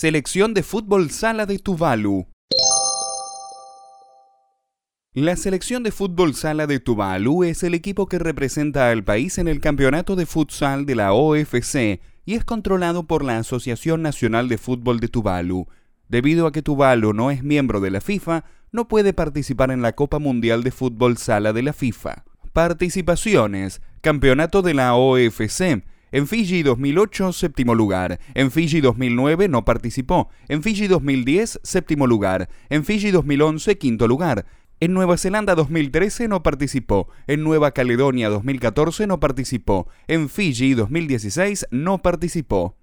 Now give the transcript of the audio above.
Selección de fútbol sala de Tuvalu. La selección de fútbol sala de Tuvalu es el equipo que representa al país en el campeonato de futsal de la OFC y es controlado por la Asociación Nacional de Fútbol de Tuvalu. Debido a que Tuvalu no es miembro de la FIFA, no puede participar en la Copa Mundial de Fútbol Sala de la FIFA. Participaciones. Campeonato de la OFC. En Fiji 2008, séptimo lugar. En Fiji 2009 no participó. En Fiji 2010, séptimo lugar. En Fiji 2011, quinto lugar. En Nueva Zelanda 2013 no participó. En Nueva Caledonia 2014 no participó. En Fiji 2016 no participó.